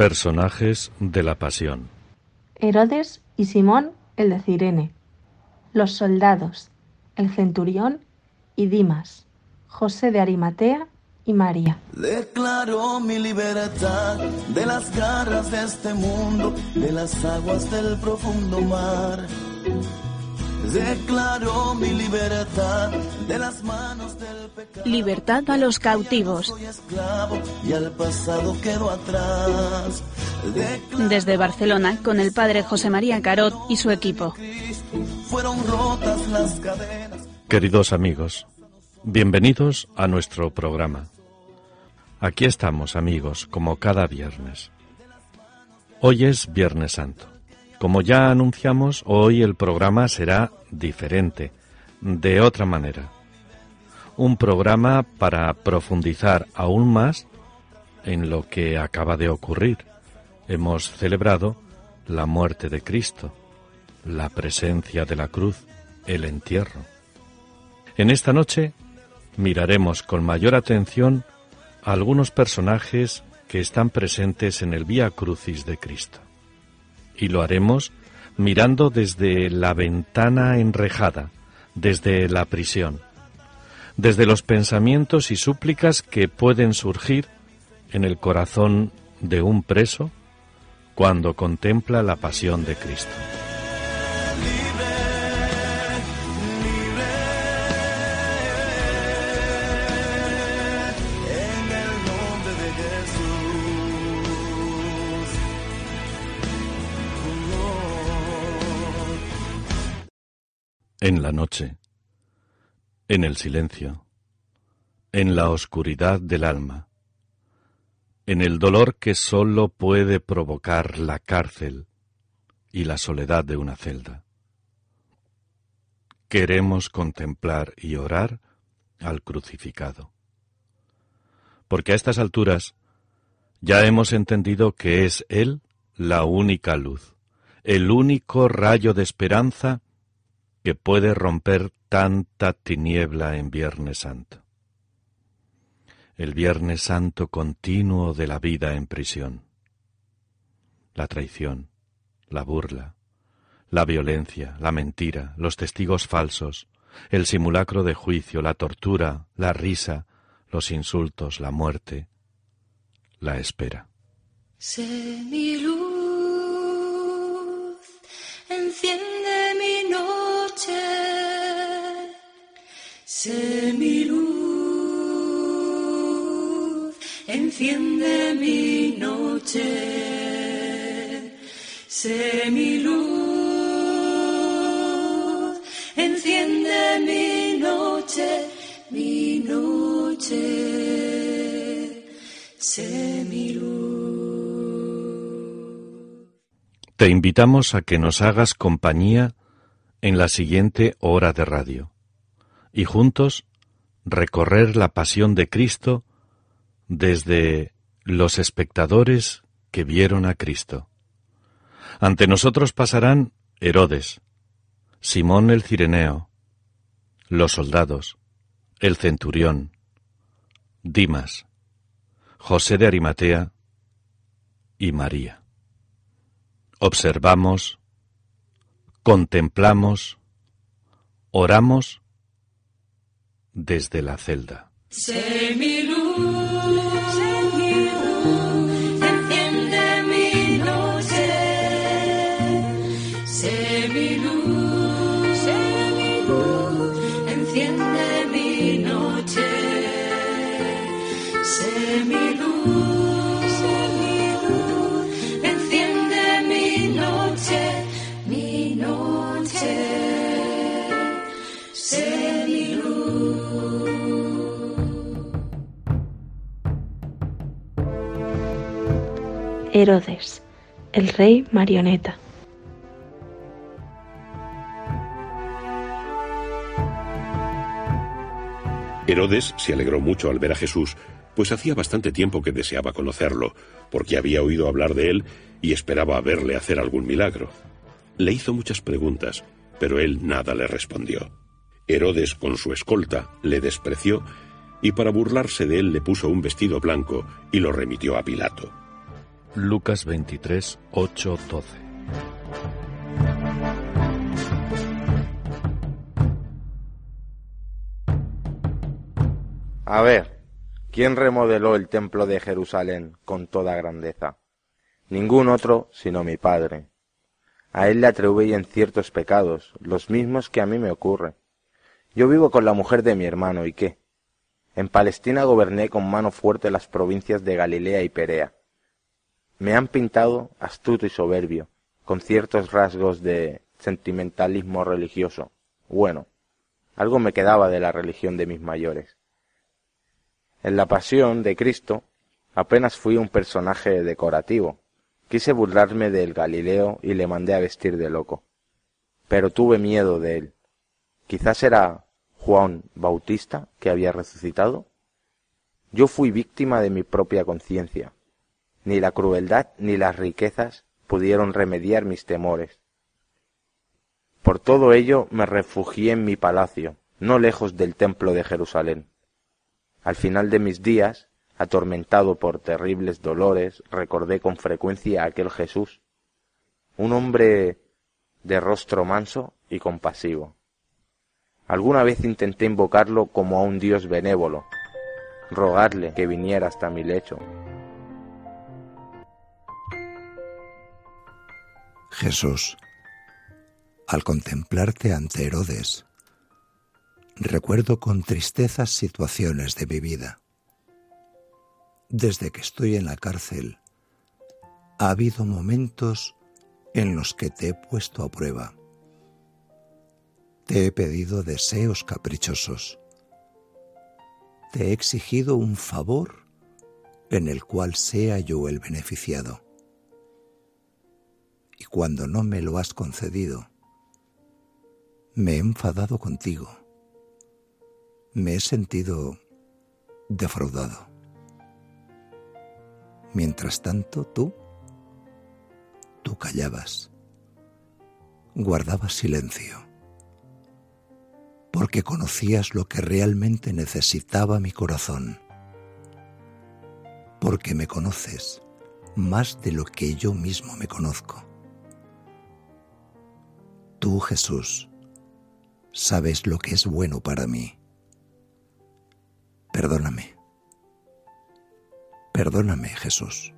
Personajes de la Pasión. Herodes y Simón el de Cirene. Los soldados, el centurión y Dimas. José de Arimatea y María. Declaro mi libertad de las garras de este mundo, de las aguas del profundo mar. Declaro mi libertad de las manos del pecado. Libertad a los cautivos. Soy esclavo y al pasado quedo atrás. Declaro Desde Barcelona, con el padre José María Carot y su equipo. fueron rotas las cadenas. Queridos amigos, bienvenidos a nuestro programa. Aquí estamos, amigos, como cada viernes. Hoy es Viernes Santo. Como ya anunciamos, hoy el programa será diferente, de otra manera. Un programa para profundizar aún más en lo que acaba de ocurrir. Hemos celebrado la muerte de Cristo, la presencia de la cruz, el entierro. En esta noche miraremos con mayor atención a algunos personajes que están presentes en el Vía Crucis de Cristo. Y lo haremos mirando desde la ventana enrejada, desde la prisión, desde los pensamientos y súplicas que pueden surgir en el corazón de un preso cuando contempla la pasión de Cristo. En la noche, en el silencio, en la oscuridad del alma, en el dolor que sólo puede provocar la cárcel y la soledad de una celda. Queremos contemplar y orar al crucificado. Porque a estas alturas ya hemos entendido que es Él la única luz, el único rayo de esperanza que puede romper tanta tiniebla en Viernes Santo. El Viernes Santo continuo de la vida en prisión. La traición, la burla, la violencia, la mentira, los testigos falsos, el simulacro de juicio, la tortura, la risa, los insultos, la muerte, la espera. Noche. Sé mi luz, enciende mi noche. Sé mi luz, enciende mi noche, mi noche. Sé mi luz. Te invitamos a que nos hagas compañía en la siguiente hora de radio y juntos recorrer la pasión de Cristo desde los espectadores que vieron a Cristo. Ante nosotros pasarán Herodes, Simón el Cireneo, los soldados, el centurión, Dimas, José de Arimatea y María. Observamos, contemplamos, oramos desde la celda. Herodes, el rey marioneta. Herodes se alegró mucho al ver a Jesús, pues hacía bastante tiempo que deseaba conocerlo, porque había oído hablar de él y esperaba verle hacer algún milagro. Le hizo muchas preguntas, pero él nada le respondió. Herodes, con su escolta, le despreció y para burlarse de él le puso un vestido blanco y lo remitió a Pilato. Lucas 23, 8, 12. A ver, ¿quién remodeló el templo de Jerusalén con toda grandeza? Ningún otro sino mi padre. A él le atribuyen ciertos pecados, los mismos que a mí me ocurren. Yo vivo con la mujer de mi hermano, ¿y qué? En Palestina goberné con mano fuerte las provincias de Galilea y Perea. Me han pintado astuto y soberbio, con ciertos rasgos de sentimentalismo religioso. Bueno, algo me quedaba de la religión de mis mayores. En la pasión de Cristo apenas fui un personaje decorativo. Quise burlarme del Galileo y le mandé a vestir de loco. Pero tuve miedo de él. Quizás era Juan Bautista que había resucitado. Yo fui víctima de mi propia conciencia. Ni la crueldad ni las riquezas pudieron remediar mis temores. Por todo ello me refugié en mi palacio, no lejos del templo de Jerusalén. Al final de mis días, atormentado por terribles dolores, recordé con frecuencia a aquel Jesús, un hombre de rostro manso y compasivo. Alguna vez intenté invocarlo como a un Dios benévolo, rogarle que viniera hasta mi lecho. Jesús, al contemplarte ante Herodes, recuerdo con tristeza situaciones de mi vida. Desde que estoy en la cárcel, ha habido momentos en los que te he puesto a prueba. Te he pedido deseos caprichosos. Te he exigido un favor en el cual sea yo el beneficiado. Y cuando no me lo has concedido, me he enfadado contigo. Me he sentido defraudado. Mientras tanto, tú, tú callabas, guardabas silencio, porque conocías lo que realmente necesitaba mi corazón, porque me conoces más de lo que yo mismo me conozco. Tú, Jesús, sabes lo que es bueno para mí. Perdóname. Perdóname, Jesús.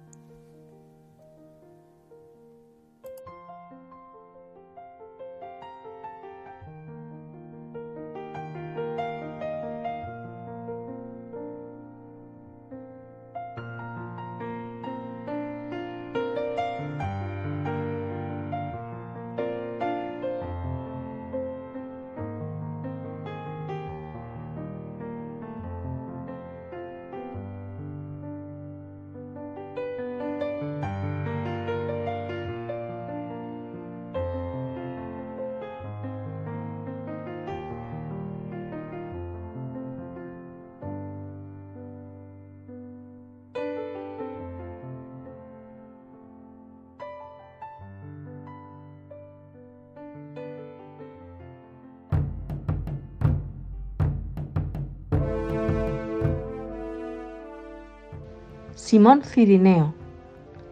Simón Cirineo.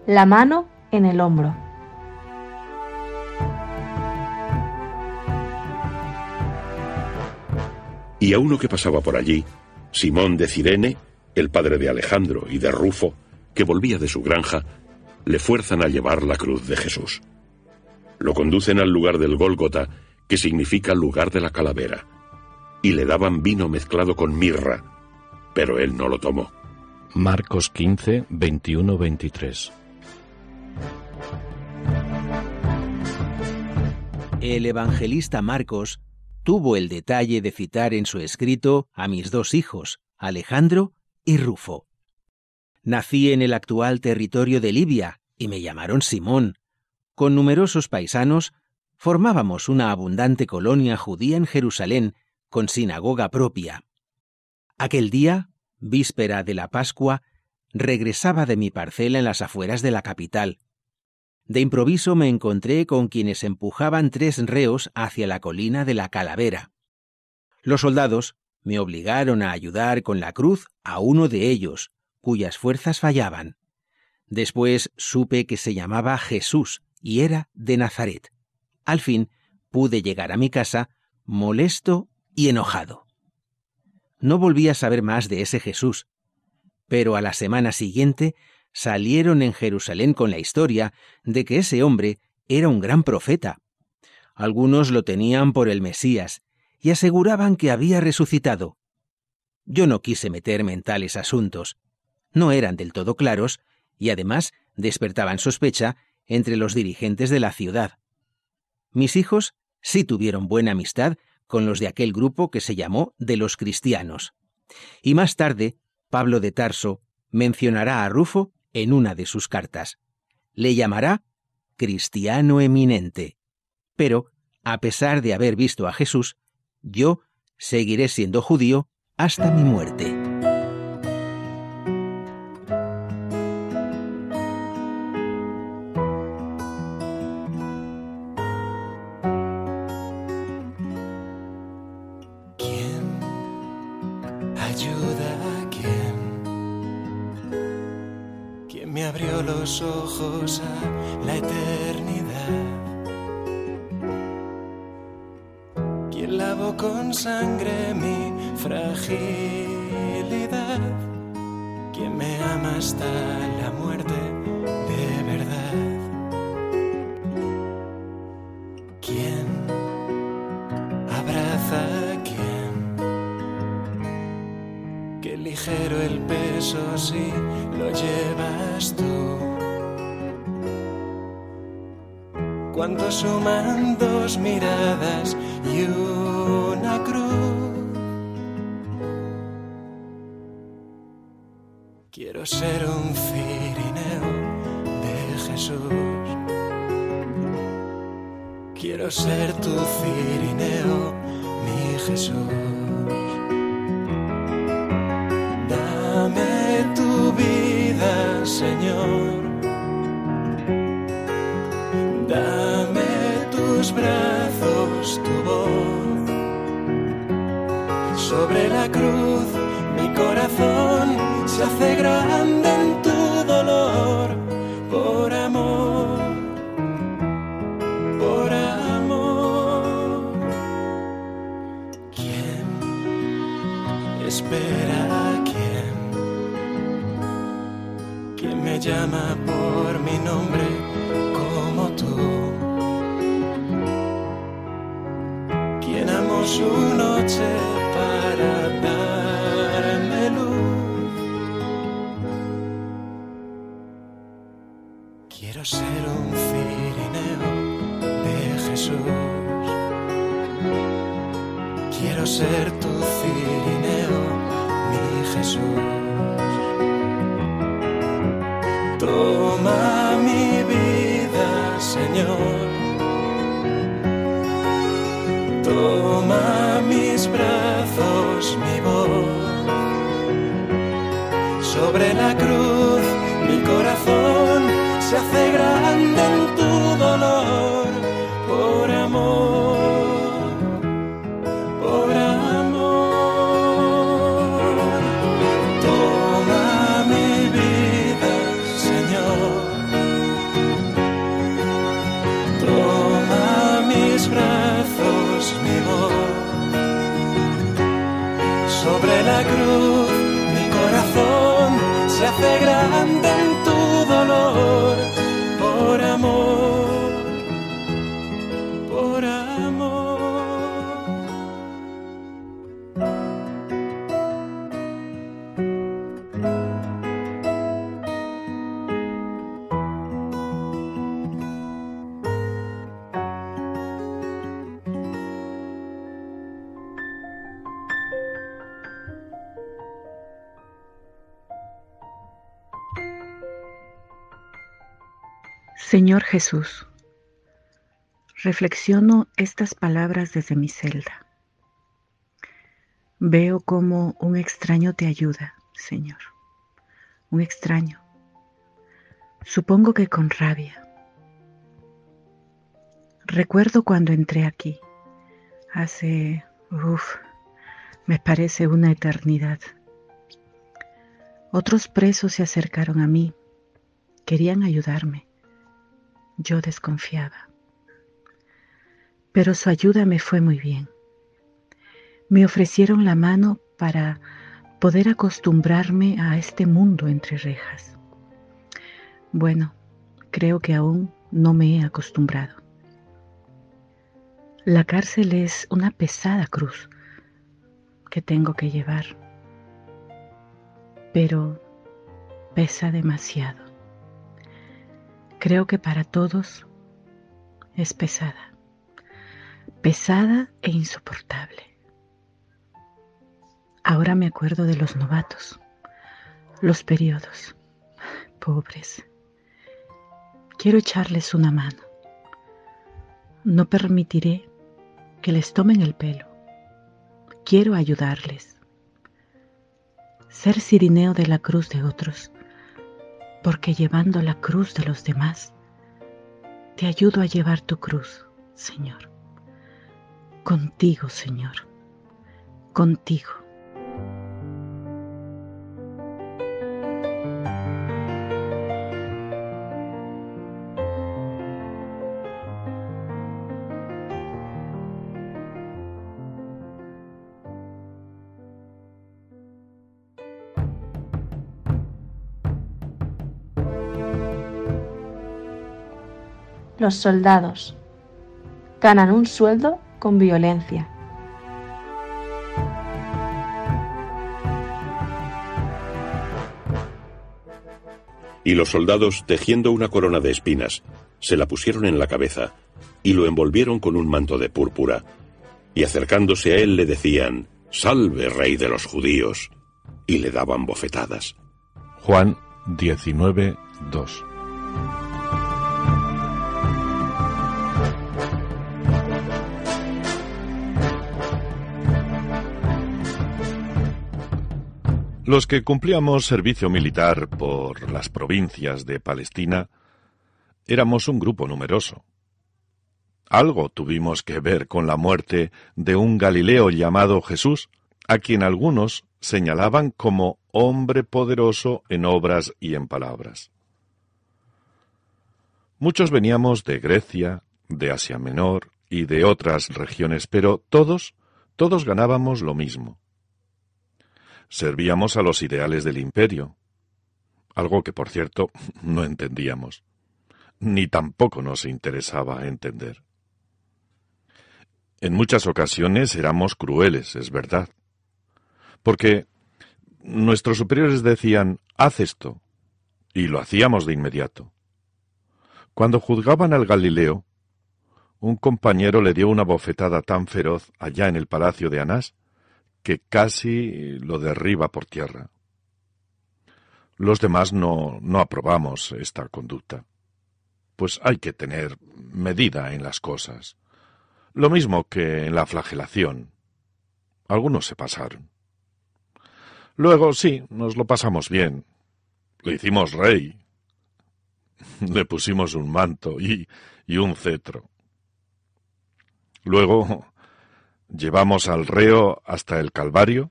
La mano en el hombro. Y a uno que pasaba por allí, Simón de Cirene, el padre de Alejandro y de Rufo, que volvía de su granja, le fuerzan a llevar la cruz de Jesús. Lo conducen al lugar del Gólgota, que significa lugar de la calavera, y le daban vino mezclado con mirra, pero él no lo tomó. Marcos 15, 21, 23. El evangelista Marcos tuvo el detalle de citar en su escrito a mis dos hijos, Alejandro y Rufo. Nací en el actual territorio de Libia y me llamaron Simón. Con numerosos paisanos formábamos una abundante colonia judía en Jerusalén con sinagoga propia. Aquel día, víspera de la Pascua, regresaba de mi parcela en las afueras de la capital. De improviso me encontré con quienes empujaban tres reos hacia la colina de la Calavera. Los soldados me obligaron a ayudar con la cruz a uno de ellos, cuyas fuerzas fallaban. Después supe que se llamaba Jesús y era de Nazaret. Al fin pude llegar a mi casa molesto y enojado. No volví a saber más de ese Jesús, pero a la semana siguiente salieron en Jerusalén con la historia de que ese hombre era un gran profeta. Algunos lo tenían por el Mesías y aseguraban que había resucitado. Yo no quise meterme en tales asuntos. No eran del todo claros y además despertaban sospecha entre los dirigentes de la ciudad. Mis hijos sí tuvieron buena amistad con los de aquel grupo que se llamó de los cristianos. Y más tarde, Pablo de Tarso mencionará a Rufo en una de sus cartas. Le llamará cristiano eminente. Pero, a pesar de haber visto a Jesús, yo seguiré siendo judío hasta mi muerte. Abrió los ojos a la eternidad? ¿Quién lavó con sangre mi fragilidad? ¿Quién me ama hasta la muerte de verdad? ¿Quién abraza a quién? Qué ligero el peso si lo llevas Cuando suman dos miradas y una cruz. Quiero ser un cirineo de Jesús. Quiero ser tu cirineo, mi Jesús. Espera a quién? ¿Quién me llama por mi nombre como tú? ¿Quién amó su noche para darme Señor Jesús, reflexiono estas palabras desde mi celda. Veo como un extraño te ayuda, Señor. Un extraño. Supongo que con rabia. Recuerdo cuando entré aquí, hace, uff, me parece una eternidad. Otros presos se acercaron a mí Querían ayudarme. Yo desconfiaba. Pero su ayuda me fue muy bien. Me ofrecieron la mano para poder acostumbrarme a este mundo entre rejas. Bueno, creo que aún no me he acostumbrado. La cárcel es una pesada cruz que tengo que llevar, pero pesa demasiado. Creo que para todos es pesada, pesada e insoportable. Ahora me acuerdo de los novatos, los periodos, pobres. Quiero echarles una mano. No permitiré que les tomen el pelo. Quiero ayudarles. Ser sirineo de la cruz de otros, porque llevando la cruz de los demás, te ayudo a llevar tu cruz, Señor. Contigo, Señor. Contigo. Los soldados ganan un sueldo con violencia. Y los soldados, tejiendo una corona de espinas, se la pusieron en la cabeza y lo envolvieron con un manto de púrpura, y acercándose a él le decían, Salve, rey de los judíos, y le daban bofetadas. Juan 19, 2. Los que cumplíamos servicio militar por las provincias de Palestina éramos un grupo numeroso. Algo tuvimos que ver con la muerte de un Galileo llamado Jesús, a quien algunos señalaban como hombre poderoso en obras y en palabras. Muchos veníamos de Grecia, de Asia Menor y de otras regiones, pero todos, todos ganábamos lo mismo servíamos a los ideales del imperio, algo que, por cierto, no entendíamos, ni tampoco nos interesaba entender. En muchas ocasiones éramos crueles, es verdad, porque nuestros superiores decían, haz esto, y lo hacíamos de inmediato. Cuando juzgaban al Galileo, un compañero le dio una bofetada tan feroz allá en el palacio de Anás que casi lo derriba por tierra. Los demás no, no aprobamos esta conducta. Pues hay que tener medida en las cosas. Lo mismo que en la flagelación. Algunos se pasaron. Luego sí, nos lo pasamos bien. Le hicimos rey. Le pusimos un manto y, y un cetro. Luego Llevamos al reo hasta el Calvario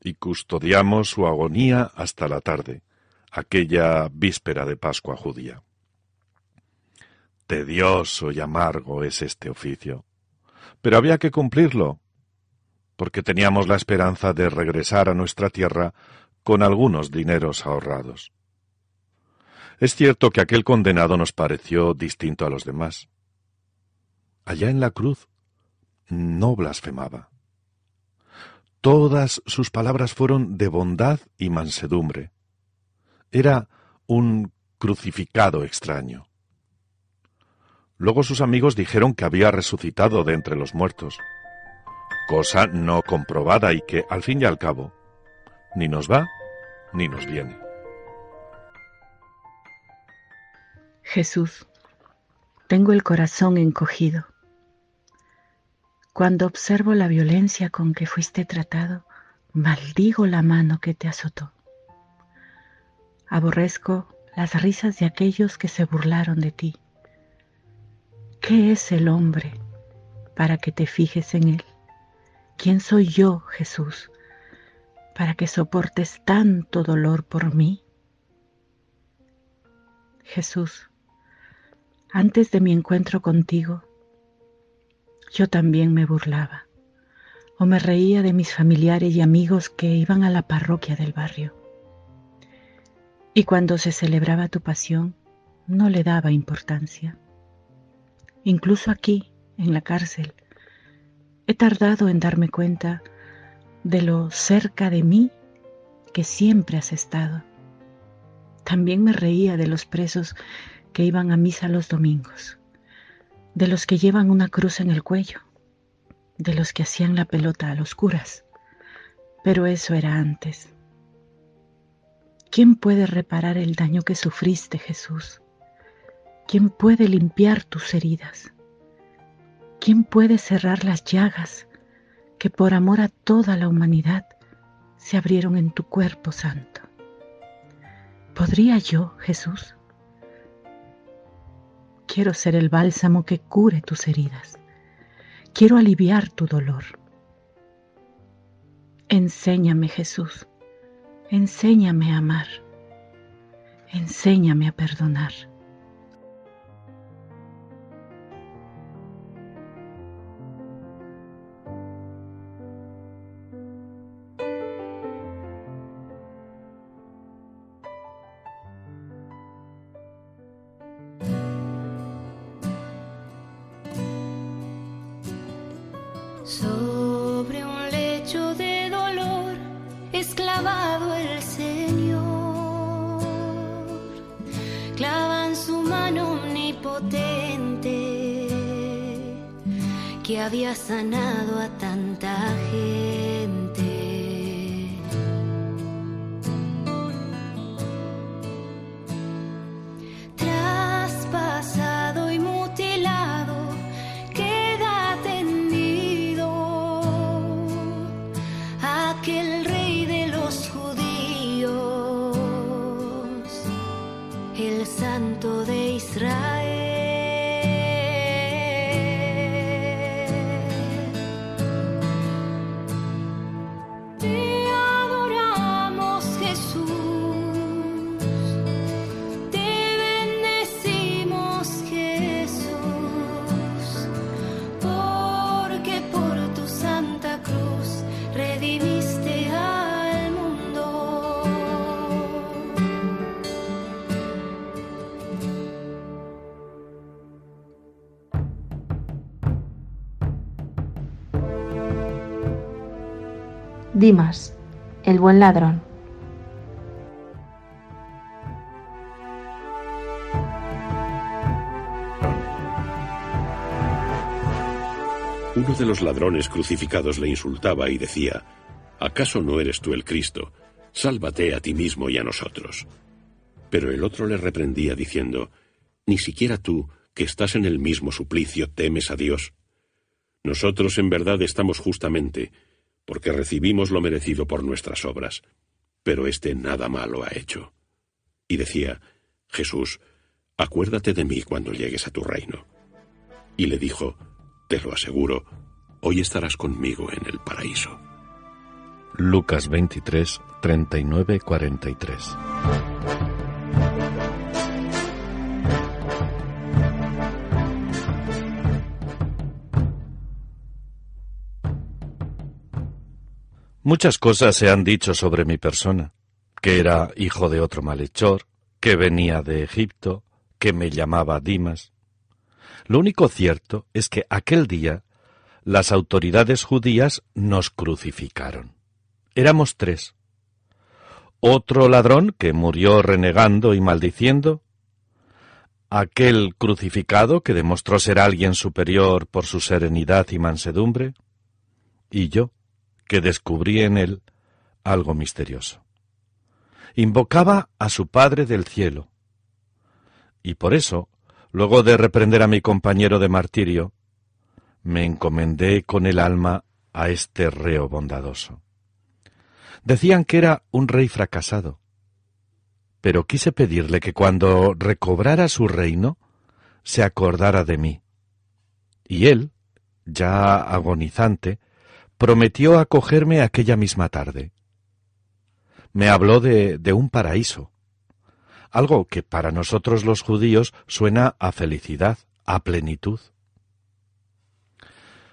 y custodiamos su agonía hasta la tarde, aquella víspera de Pascua judía. Tedioso y amargo es este oficio, pero había que cumplirlo, porque teníamos la esperanza de regresar a nuestra tierra con algunos dineros ahorrados. Es cierto que aquel condenado nos pareció distinto a los demás. Allá en la cruz no blasfemaba. Todas sus palabras fueron de bondad y mansedumbre. Era un crucificado extraño. Luego sus amigos dijeron que había resucitado de entre los muertos, cosa no comprobada y que, al fin y al cabo, ni nos va ni nos viene. Jesús, tengo el corazón encogido. Cuando observo la violencia con que fuiste tratado, maldigo la mano que te azotó. Aborrezco las risas de aquellos que se burlaron de ti. ¿Qué es el hombre para que te fijes en él? ¿Quién soy yo, Jesús, para que soportes tanto dolor por mí? Jesús, antes de mi encuentro contigo, yo también me burlaba o me reía de mis familiares y amigos que iban a la parroquia del barrio. Y cuando se celebraba tu pasión, no le daba importancia. Incluso aquí, en la cárcel, he tardado en darme cuenta de lo cerca de mí que siempre has estado. También me reía de los presos que iban a misa los domingos, de los que llevan una cruz en el cuello, de los que hacían la pelota a los curas. Pero eso era antes. ¿Quién puede reparar el daño que sufriste, Jesús? ¿Quién puede limpiar tus heridas? ¿Quién puede cerrar las llagas que por amor a toda la humanidad se abrieron en tu cuerpo santo? ¿Podría yo, Jesús? Quiero ser el bálsamo que cure tus heridas. Quiero aliviar tu dolor. Enséñame, Jesús. Enséñame a amar. Enséñame a perdonar. El buen ladrón. Uno de los ladrones crucificados le insultaba y decía, ¿acaso no eres tú el Cristo? Sálvate a ti mismo y a nosotros. Pero el otro le reprendía diciendo, Ni siquiera tú, que estás en el mismo suplicio, temes a Dios. Nosotros en verdad estamos justamente, porque recibimos lo merecido por nuestras obras, pero éste nada malo ha hecho. Y decía, Jesús, acuérdate de mí cuando llegues a tu reino. Y le dijo, Te lo aseguro, hoy estarás conmigo en el paraíso. Lucas 23, 39, 43. Muchas cosas se han dicho sobre mi persona, que era hijo de otro malhechor, que venía de Egipto, que me llamaba Dimas. Lo único cierto es que aquel día las autoridades judías nos crucificaron. Éramos tres. Otro ladrón que murió renegando y maldiciendo, aquel crucificado que demostró ser alguien superior por su serenidad y mansedumbre, y yo, que descubrí en él algo misterioso. Invocaba a su Padre del cielo, y por eso, luego de reprender a mi compañero de martirio, me encomendé con el alma a este reo bondadoso. Decían que era un rey fracasado, pero quise pedirle que cuando recobrara su reino, se acordara de mí. Y él, ya agonizante, prometió acogerme aquella misma tarde. Me habló de, de un paraíso. algo que para nosotros los judíos suena a felicidad, a plenitud.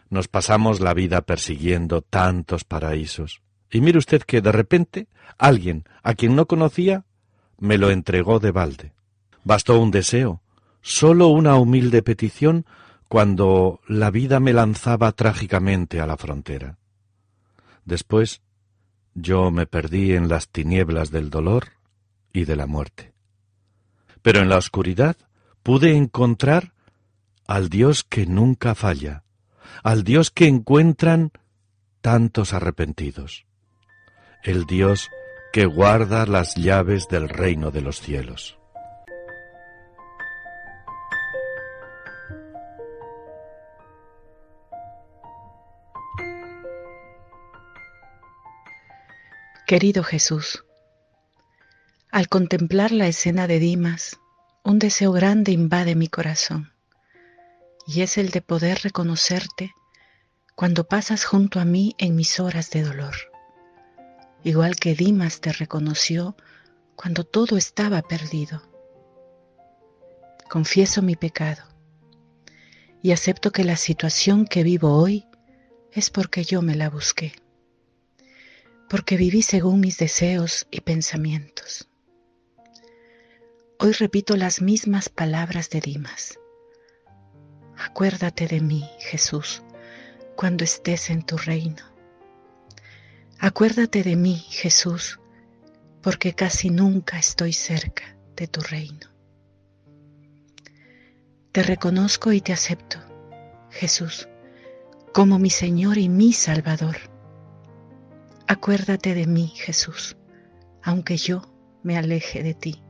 Nos pasamos la vida persiguiendo tantos paraísos. Y mire usted que de repente alguien a quien no conocía me lo entregó de balde. Bastó un deseo, sólo una humilde petición cuando la vida me lanzaba trágicamente a la frontera. Después yo me perdí en las tinieblas del dolor y de la muerte. Pero en la oscuridad pude encontrar al Dios que nunca falla, al Dios que encuentran tantos arrepentidos, el Dios que guarda las llaves del reino de los cielos. Querido Jesús, al contemplar la escena de Dimas, un deseo grande invade mi corazón, y es el de poder reconocerte cuando pasas junto a mí en mis horas de dolor, igual que Dimas te reconoció cuando todo estaba perdido. Confieso mi pecado y acepto que la situación que vivo hoy es porque yo me la busqué porque viví según mis deseos y pensamientos. Hoy repito las mismas palabras de Dimas. Acuérdate de mí, Jesús, cuando estés en tu reino. Acuérdate de mí, Jesús, porque casi nunca estoy cerca de tu reino. Te reconozco y te acepto, Jesús, como mi Señor y mi Salvador Acuérdate de mí, Jesús, aunque yo me aleje de ti.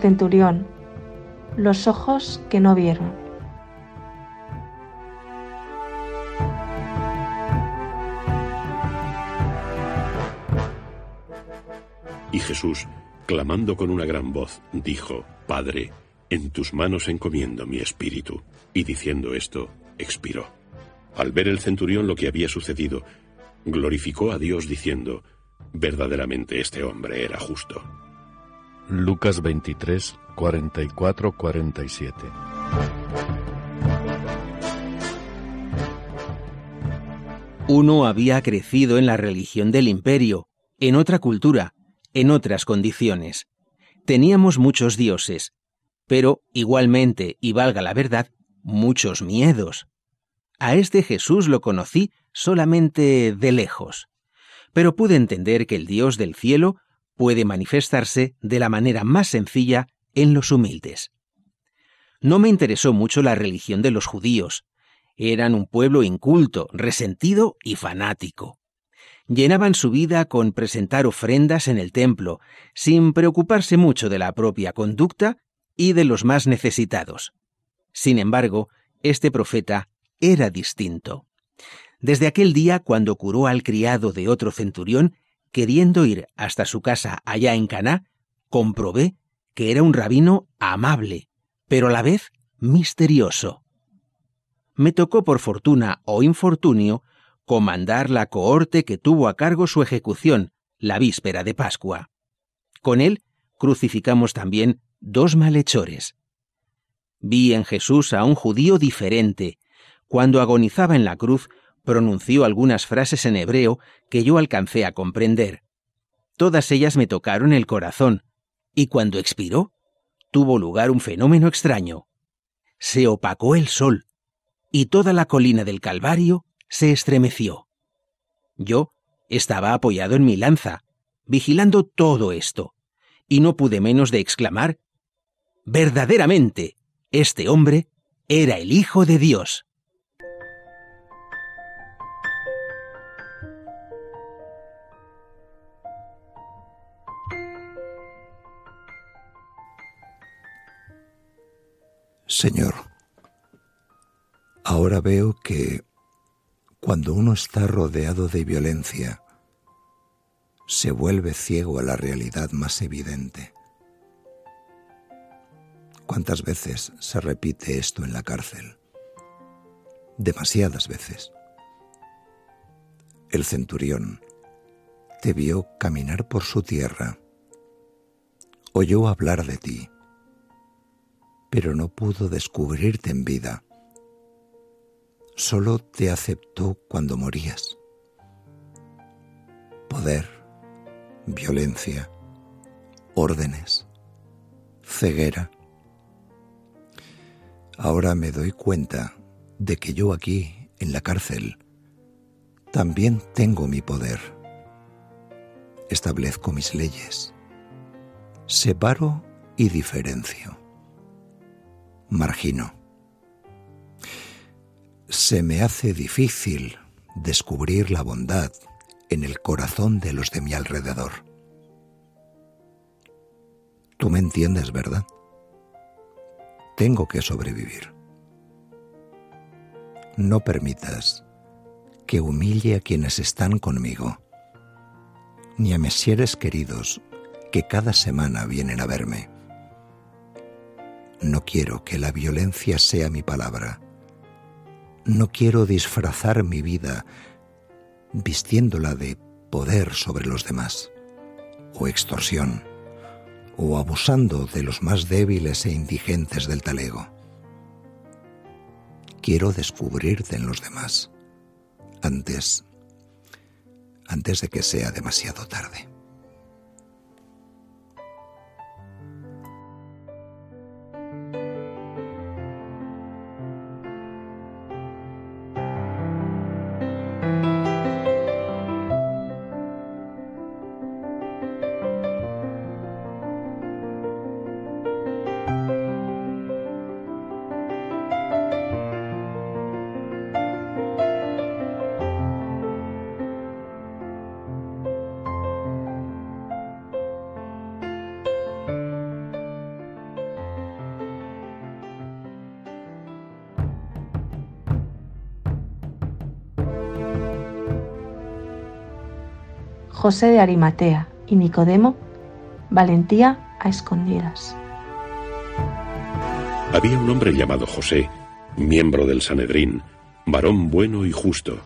Centurión. Los ojos que no vieron. Y Jesús, clamando con una gran voz, dijo, Padre, en tus manos encomiendo mi espíritu. Y diciendo esto, expiró. Al ver el centurión lo que había sucedido, glorificó a Dios diciendo, verdaderamente este hombre era justo. Lucas 23, 44, 47. Uno había crecido en la religión del imperio, en otra cultura, en otras condiciones. Teníamos muchos dioses, pero igualmente, y valga la verdad, muchos miedos. A este Jesús lo conocí solamente de lejos, pero pude entender que el Dios del cielo puede manifestarse de la manera más sencilla en los humildes. No me interesó mucho la religión de los judíos. Eran un pueblo inculto, resentido y fanático. Llenaban su vida con presentar ofrendas en el templo, sin preocuparse mucho de la propia conducta y de los más necesitados. Sin embargo, este profeta era distinto. Desde aquel día, cuando curó al criado de otro centurión, queriendo ir hasta su casa allá en Caná, comprobé que era un rabino amable, pero a la vez misterioso. Me tocó por fortuna o infortunio comandar la cohorte que tuvo a cargo su ejecución la víspera de Pascua. Con él crucificamos también dos malhechores. Vi en Jesús a un judío diferente. Cuando agonizaba en la cruz, pronunció algunas frases en hebreo que yo alcancé a comprender. Todas ellas me tocaron el corazón, y cuando expiró, tuvo lugar un fenómeno extraño. Se opacó el sol, y toda la colina del Calvario se estremeció. Yo estaba apoyado en mi lanza, vigilando todo esto, y no pude menos de exclamar, Verdaderamente, este hombre era el Hijo de Dios. Señor, ahora veo que cuando uno está rodeado de violencia, se vuelve ciego a la realidad más evidente. ¿Cuántas veces se repite esto en la cárcel? Demasiadas veces. El centurión te vio caminar por su tierra, oyó hablar de ti, pero no pudo descubrirte en vida. Solo te aceptó cuando morías. Poder, violencia, órdenes, ceguera. Ahora me doy cuenta de que yo aquí, en la cárcel, también tengo mi poder. Establezco mis leyes. Separo y diferencio. Margino. Se me hace difícil descubrir la bondad en el corazón de los de mi alrededor. Tú me entiendes, ¿verdad? Tengo que sobrevivir. No permitas que humille a quienes están conmigo, ni a mis seres queridos que cada semana vienen a verme. No quiero que la violencia sea mi palabra. No quiero disfrazar mi vida vistiéndola de poder sobre los demás, o extorsión, o abusando de los más débiles e indigentes del talego. Quiero descubrirte en los demás antes antes de que sea demasiado tarde. José de Arimatea y Nicodemo, valentía a escondidas. Había un hombre llamado José, miembro del Sanedrín, varón bueno y justo.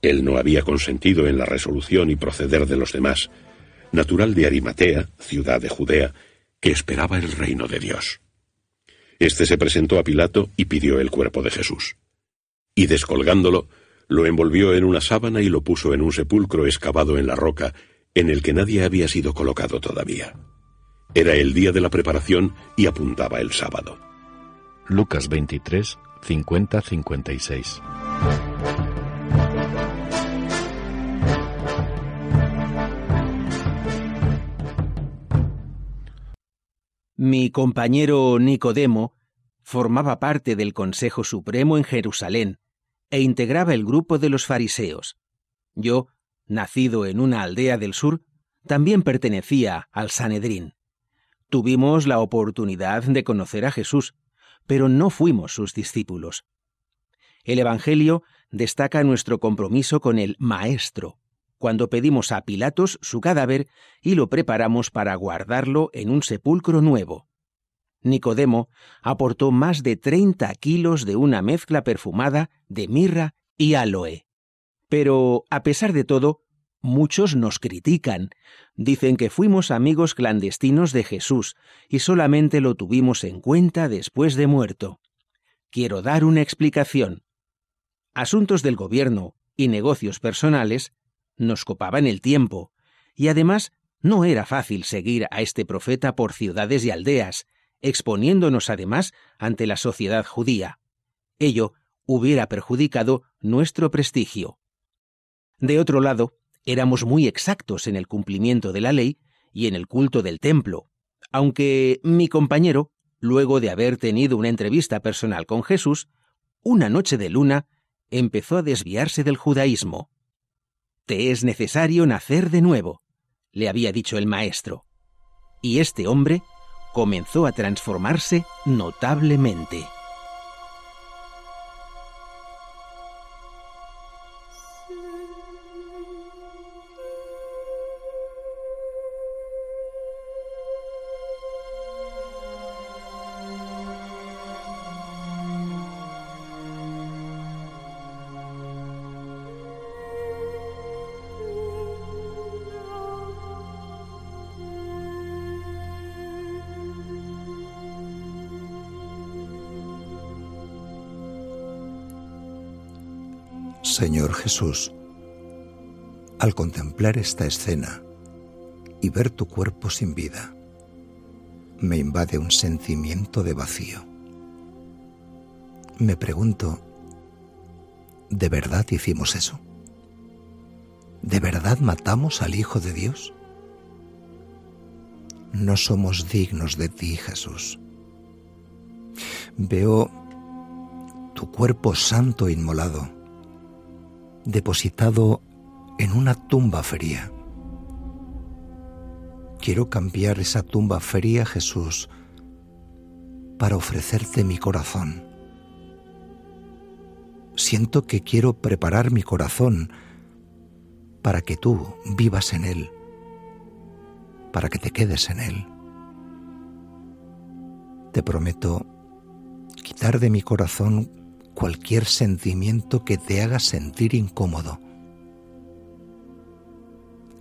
Él no había consentido en la resolución y proceder de los demás, natural de Arimatea, ciudad de Judea, que esperaba el reino de Dios. Este se presentó a Pilato y pidió el cuerpo de Jesús. Y descolgándolo, lo envolvió en una sábana y lo puso en un sepulcro excavado en la roca, en el que nadie había sido colocado todavía. Era el día de la preparación y apuntaba el sábado. Lucas 23, 50-56. Mi compañero Nicodemo formaba parte del Consejo Supremo en Jerusalén e integraba el grupo de los fariseos. Yo, nacido en una aldea del sur, también pertenecía al Sanedrín. Tuvimos la oportunidad de conocer a Jesús, pero no fuimos sus discípulos. El Evangelio destaca nuestro compromiso con el Maestro, cuando pedimos a Pilatos su cadáver y lo preparamos para guardarlo en un sepulcro nuevo. Nicodemo aportó más de 30 kilos de una mezcla perfumada de mirra y aloe. Pero, a pesar de todo, muchos nos critican. Dicen que fuimos amigos clandestinos de Jesús y solamente lo tuvimos en cuenta después de muerto. Quiero dar una explicación. Asuntos del gobierno y negocios personales nos copaban el tiempo, y además no era fácil seguir a este profeta por ciudades y aldeas, exponiéndonos además ante la sociedad judía. Ello hubiera perjudicado nuestro prestigio. De otro lado, éramos muy exactos en el cumplimiento de la ley y en el culto del templo, aunque mi compañero, luego de haber tenido una entrevista personal con Jesús, una noche de luna, empezó a desviarse del judaísmo. Te es necesario nacer de nuevo, le había dicho el maestro. Y este hombre comenzó a transformarse notablemente. Jesús, al contemplar esta escena y ver tu cuerpo sin vida, me invade un sentimiento de vacío. Me pregunto, ¿de verdad hicimos eso? ¿De verdad matamos al Hijo de Dios? No somos dignos de ti, Jesús. Veo tu cuerpo santo inmolado, depositado en una tumba fría. Quiero cambiar esa tumba fría, Jesús, para ofrecerte mi corazón. Siento que quiero preparar mi corazón para que tú vivas en él, para que te quedes en él. Te prometo quitar de mi corazón cualquier sentimiento que te haga sentir incómodo.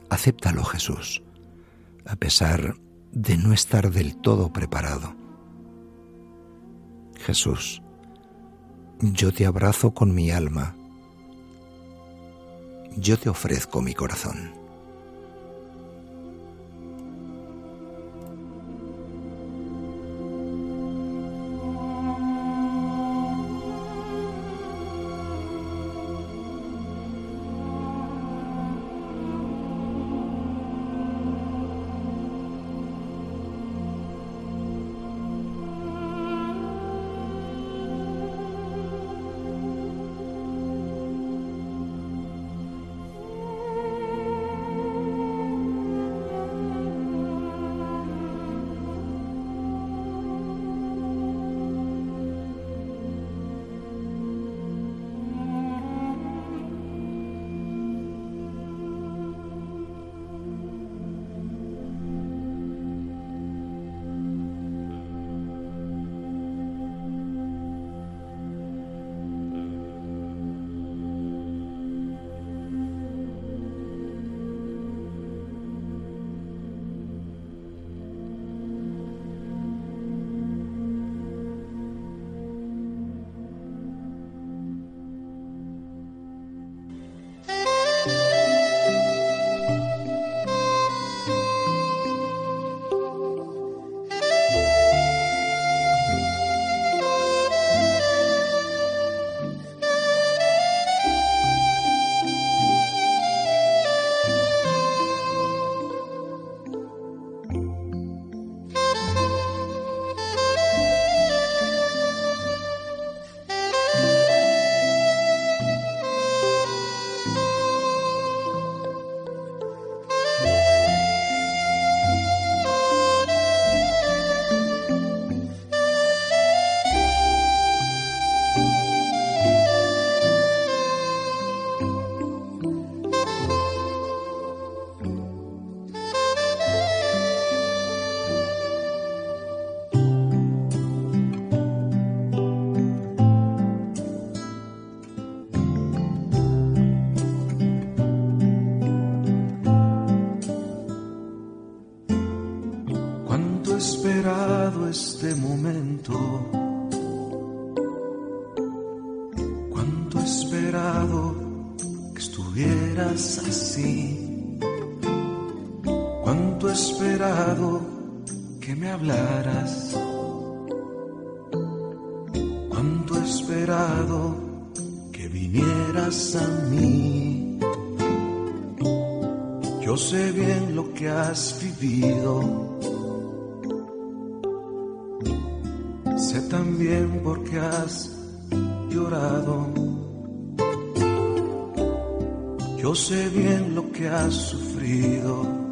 Acéptalo, Jesús, a pesar de no estar del todo preparado. Jesús, yo te abrazo con mi alma, yo te ofrezco mi corazón. Esperado que me hablaras. Cuánto he esperado que vinieras a mí. Yo sé bien lo que has vivido. Sé también por qué has llorado. Yo sé bien lo que has sufrido.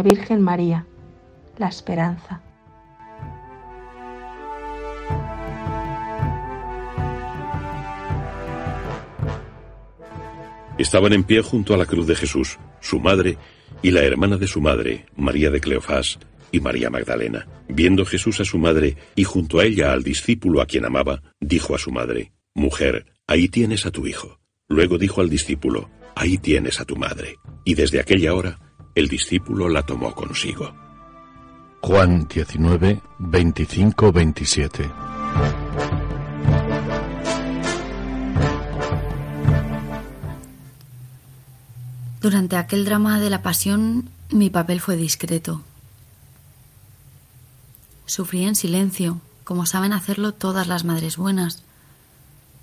La Virgen María, la esperanza. Estaban en pie junto a la cruz de Jesús, su madre y la hermana de su madre, María de Cleofás y María Magdalena. Viendo Jesús a su madre y junto a ella al discípulo a quien amaba, dijo a su madre, Mujer, ahí tienes a tu hijo. Luego dijo al discípulo, Ahí tienes a tu madre. Y desde aquella hora, el discípulo la tomó consigo. Juan 19, 25, 27. Durante aquel drama de la pasión, mi papel fue discreto. Sufrí en silencio, como saben hacerlo todas las madres buenas,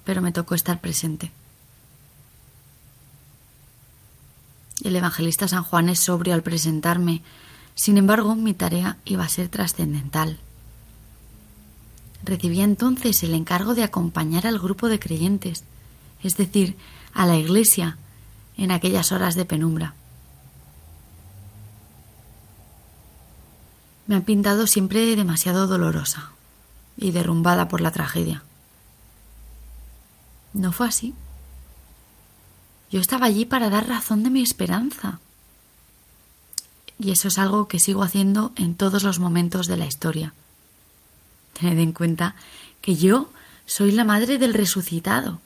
pero me tocó estar presente. El evangelista San Juan es sobrio al presentarme, sin embargo mi tarea iba a ser trascendental. Recibí entonces el encargo de acompañar al grupo de creyentes, es decir, a la iglesia, en aquellas horas de penumbra. Me han pintado siempre demasiado dolorosa y derrumbada por la tragedia. No fue así. Yo estaba allí para dar razón de mi esperanza. Y eso es algo que sigo haciendo en todos los momentos de la historia. Tened en cuenta que yo soy la madre del resucitado.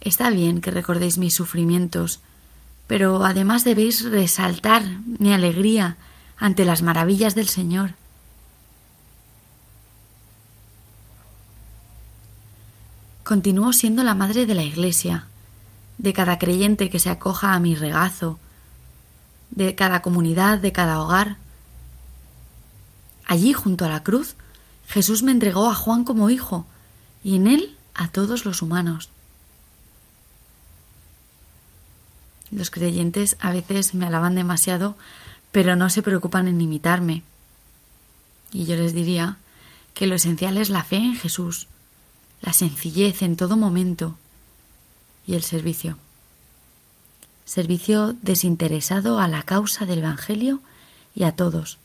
Está bien que recordéis mis sufrimientos, pero además debéis resaltar mi alegría ante las maravillas del Señor. Continúo siendo la madre de la Iglesia, de cada creyente que se acoja a mi regazo, de cada comunidad, de cada hogar. Allí, junto a la cruz, Jesús me entregó a Juan como hijo, y en él a todos los humanos. Los creyentes a veces me alaban demasiado, pero no se preocupan en imitarme. Y yo les diría que lo esencial es la fe en Jesús, la sencillez en todo momento y el servicio. Servicio desinteresado a la causa del Evangelio y a todos,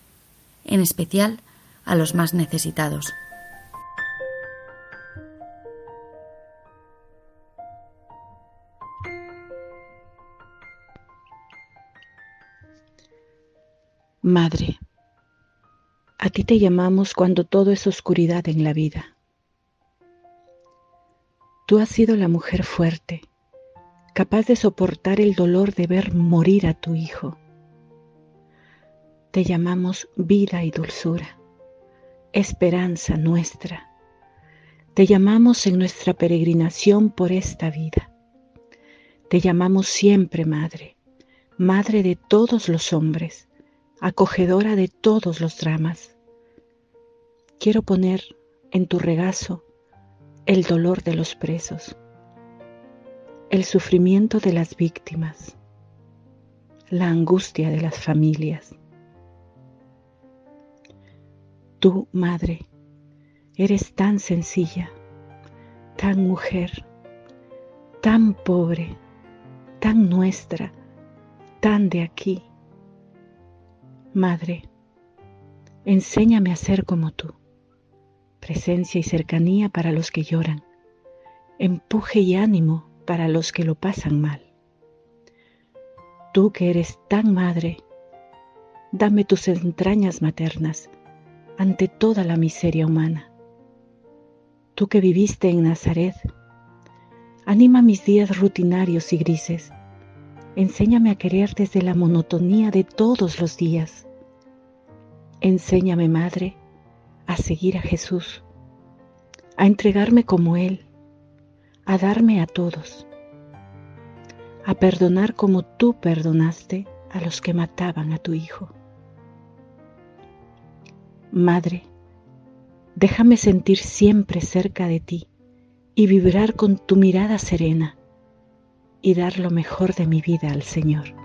en especial a los más necesitados. Madre, a ti te llamamos cuando todo es oscuridad en la vida. Tú has sido la mujer fuerte, capaz de soportar el dolor de ver morir a tu hijo. Te llamamos vida y dulzura, esperanza nuestra. Te llamamos en nuestra peregrinación por esta vida. Te llamamos siempre Madre, Madre de todos los hombres acogedora de todos los dramas. Quiero poner en tu regazo el dolor de los presos, el sufrimiento de las víctimas, la angustia de las familias. Tú, Madre, eres tan sencilla, tan mujer, tan pobre, tan nuestra, tan de aquí Madre, enséñame a ser como tú, presencia y cercanía para los que lloran, empuje y ánimo para los que lo pasan mal. Tú que eres tan madre, dame tus entrañas maternas ante toda la miseria humana. Tú que viviste en Nazaret, anima mis días rutinarios y grises Enséñame a querer desde la monotonía de todos los días. Enséñame, Madre, a seguir a Jesús, a entregarme como Él, a darme a todos, a perdonar como tú perdonaste a los que mataban a tu Hijo. Madre, déjame sentir siempre cerca de ti y vibrar con tu mirada serena y dar lo mejor de mi vida al Señor.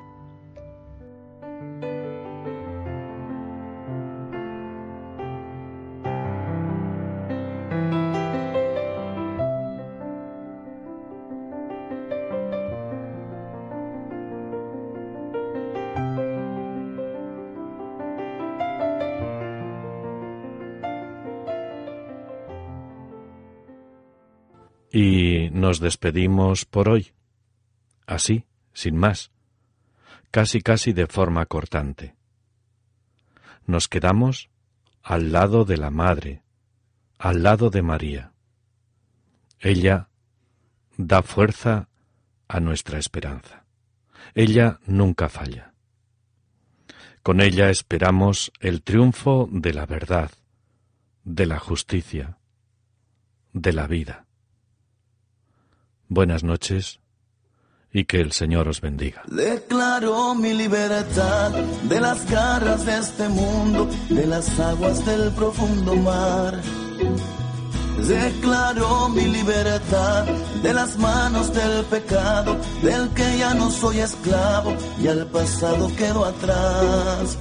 Nos despedimos por hoy así, sin más, casi casi de forma cortante. Nos quedamos al lado de la Madre, al lado de María. Ella da fuerza a nuestra esperanza. Ella nunca falla. Con ella esperamos el triunfo de la verdad, de la justicia, de la vida. Buenas noches y que el Señor os bendiga. Declaro mi libertad de las garras de este mundo, de las aguas del profundo mar. Declaro mi libertad de las manos del pecado, del que ya no soy esclavo y al pasado quedo atrás.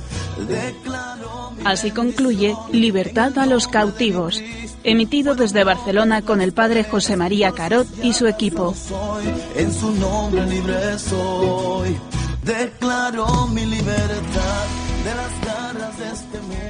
Así concluye Libertad a los cautivos, emitido desde Barcelona con el padre José María Carot y su equipo. En su nombre libre soy. Declaro mi libertad de las garras de este mundo,